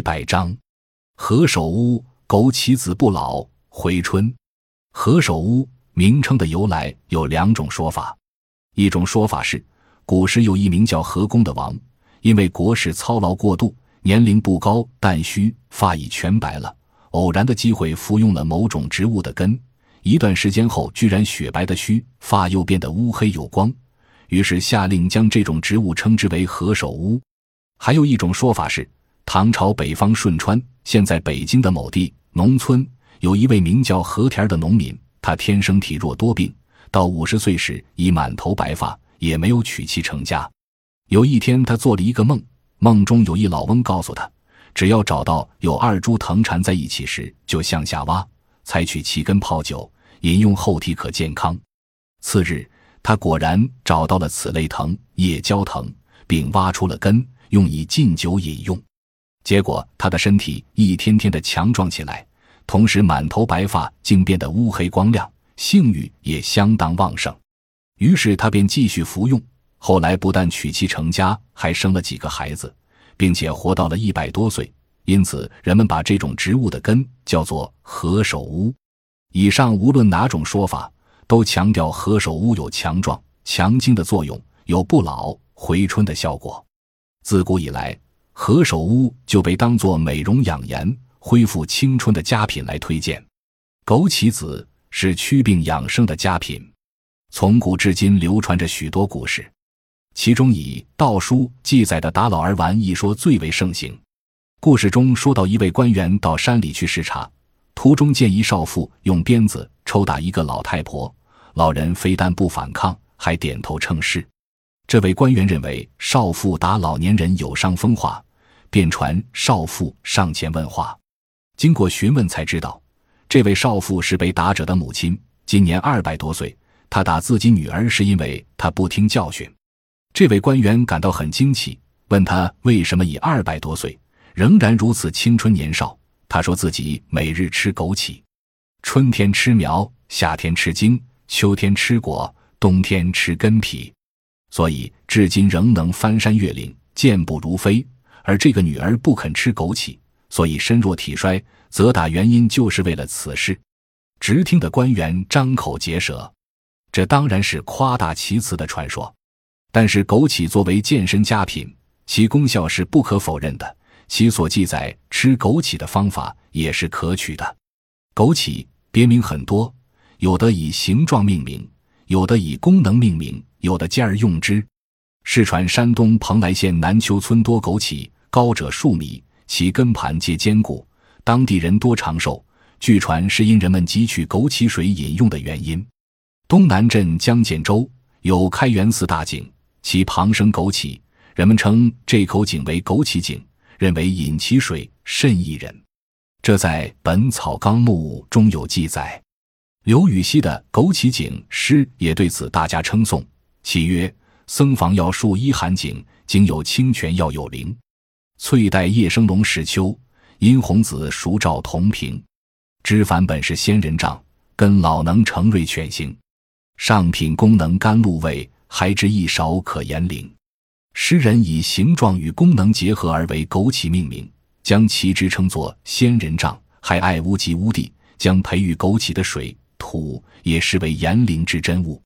一百章，何首乌，枸杞子不老。回春，何首乌名称的由来有两种说法。一种说法是，古时有一名叫何公的王，因为国事操劳过度，年龄不高，但须发已全白了。偶然的机会服用了某种植物的根，一段时间后，居然雪白的须发又变得乌黑有光。于是下令将这种植物称之为何首乌。还有一种说法是，唐朝北方顺川（现在北京的某地）农村有一位名叫何田的农民，他天生体弱多病，到五十岁时已满头白发，也没有娶妻成家。有一天，他做了一个梦，梦中有一老翁告诉他，只要找到有二株藤缠在一起时，就向下挖，采取其根泡酒饮用后，体可健康。次日，他果然找到了此类藤，叶焦藤，并挖出了根。用以浸酒饮用，结果他的身体一天天的强壮起来，同时满头白发竟变得乌黑光亮，性欲也相当旺盛。于是他便继续服用，后来不但娶妻成家，还生了几个孩子，并且活到了一百多岁。因此，人们把这种植物的根叫做何首乌。以上无论哪种说法，都强调何首乌有强壮、强筋的作用，有不老、回春的效果。自古以来，何首乌就被当作美容养颜、恢复青春的佳品来推荐。枸杞子是祛病养生的佳品，从古至今流传着许多故事，其中以道书记载的打老儿丸一说最为盛行。故事中说到，一位官员到山里去视察，途中见一少妇用鞭子抽打一个老太婆，老人非但不反抗，还点头称是。这位官员认为少妇打老年人有伤风化，便传少妇上前问话。经过询问才知道，这位少妇是被打者的母亲，今年二百多岁。她打自己女儿是因为她不听教训。这位官员感到很惊奇，问他为什么以二百多岁仍然如此青春年少。他说自己每日吃枸杞，春天吃苗，夏天吃茎，秋天吃果，冬天吃根皮。所以至今仍能翻山越岭，健步如飞。而这个女儿不肯吃枸杞，所以身弱体衰，责打原因就是为了此事。直听的官员张口结舌，这当然是夸大其词的传说。但是枸杞作为健身佳品，其功效是不可否认的，其所记载吃枸杞的方法也是可取的。枸杞别名很多，有的以形状命名，有的以功能命名。有的兼而用之，世传山东蓬莱县南丘村多枸杞，高者数米，其根盘皆坚固，当地人多长寿。据传是因人们汲取枸杞水饮用的原因。东南镇江建州有开元寺大井，其旁生枸杞，人们称这口井为枸杞井，认为饮其水甚益人。这在《本草纲目》中有记载。刘禹锡的《枸杞井》诗也对此大加称颂。其曰：“僧房要树依寒景，经有清泉要有灵。翠带叶生龙始秋，殷红紫熟照同平。枝繁本是仙人掌，根老能成瑞犬形。上品功能甘露味，还知一勺可延龄。”诗人以形状与功能结合而为枸杞命名，将其枝称作仙人掌，还爱屋及乌地，将培育枸杞的水土也视为延灵之珍物。